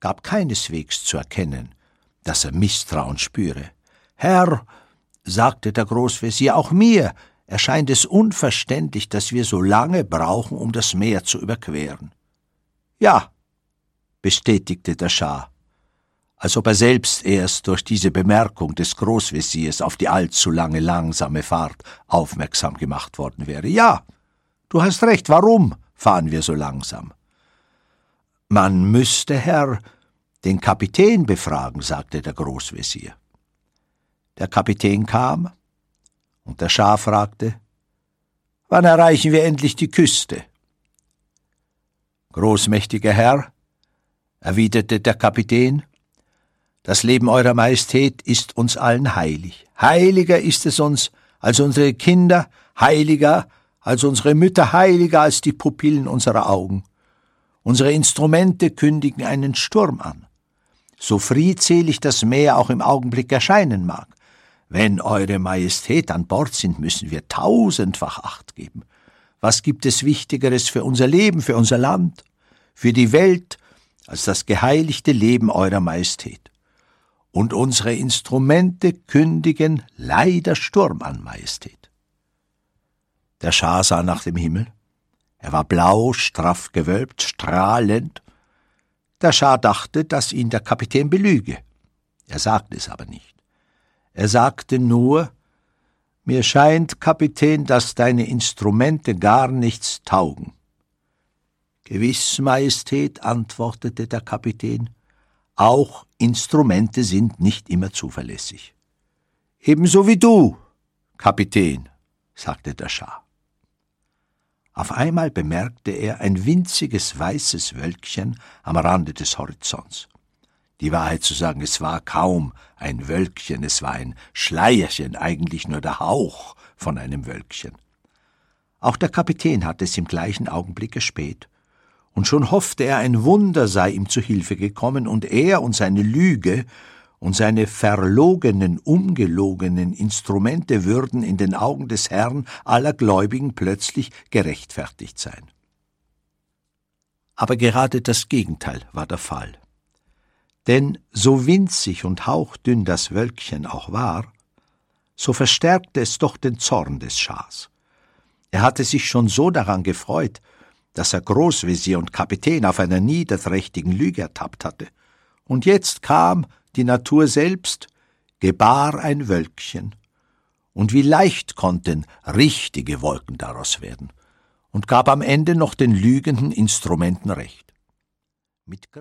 gab keineswegs zu erkennen, dass er Misstrauen spüre. Herr, sagte der Großvezier, auch mir erscheint es unverständlich, dass wir so lange brauchen, um das Meer zu überqueren. Ja, bestätigte der Schah, als ob er selbst erst durch diese Bemerkung des Großveziers auf die allzu lange langsame Fahrt aufmerksam gemacht worden wäre. Ja, du hast recht, warum fahren wir so langsam? Man müsste, Herr, den Kapitän befragen, sagte der Großvezier. Der Kapitän kam, und der Schah fragte, Wann erreichen wir endlich die Küste? Großmächtiger Herr, erwiderte der Kapitän, das Leben Eurer Majestät ist uns allen heilig. Heiliger ist es uns als unsere Kinder, heiliger als unsere Mütter, heiliger als die Pupillen unserer Augen. Unsere Instrumente kündigen einen Sturm an. So friedselig das Meer auch im Augenblick erscheinen mag. Wenn Eure Majestät an Bord sind, müssen wir tausendfach Acht geben. Was gibt es Wichtigeres für unser Leben, für unser Land, für die Welt, als das geheiligte Leben Eurer Majestät? Und unsere Instrumente kündigen leider Sturm an, Majestät. Der Schah sah nach dem Himmel. Er war blau, straff gewölbt, strahlend. Der Schah dachte, dass ihn der Kapitän belüge. Er sagte es aber nicht. Er sagte nur, mir scheint, Kapitän, dass deine Instrumente gar nichts taugen. Gewiss, Majestät, antwortete der Kapitän, auch Instrumente sind nicht immer zuverlässig. Ebenso wie du, Kapitän, sagte der Schah. Auf einmal bemerkte er ein winziges weißes Wölkchen am Rande des Horizonts. Die Wahrheit zu sagen, es war kaum ein Wölkchen, es war ein Schleierchen, eigentlich nur der Hauch von einem Wölkchen. Auch der Kapitän hatte es im gleichen Augenblick gespäht, und schon hoffte er, ein Wunder sei ihm zu Hilfe gekommen, und er und seine Lüge und seine verlogenen, umgelogenen Instrumente würden in den Augen des Herrn aller Gläubigen plötzlich gerechtfertigt sein. Aber gerade das Gegenteil war der Fall. Denn so winzig und hauchdünn das Wölkchen auch war, so verstärkte es doch den Zorn des Schahs. Er hatte sich schon so daran gefreut, dass er Großvezier und Kapitän auf einer niederträchtigen Lüge ertappt hatte. Und jetzt kam die Natur selbst, gebar ein Wölkchen. Und wie leicht konnten richtige Wolken daraus werden, und gab am Ende noch den lügenden Instrumenten recht. Mit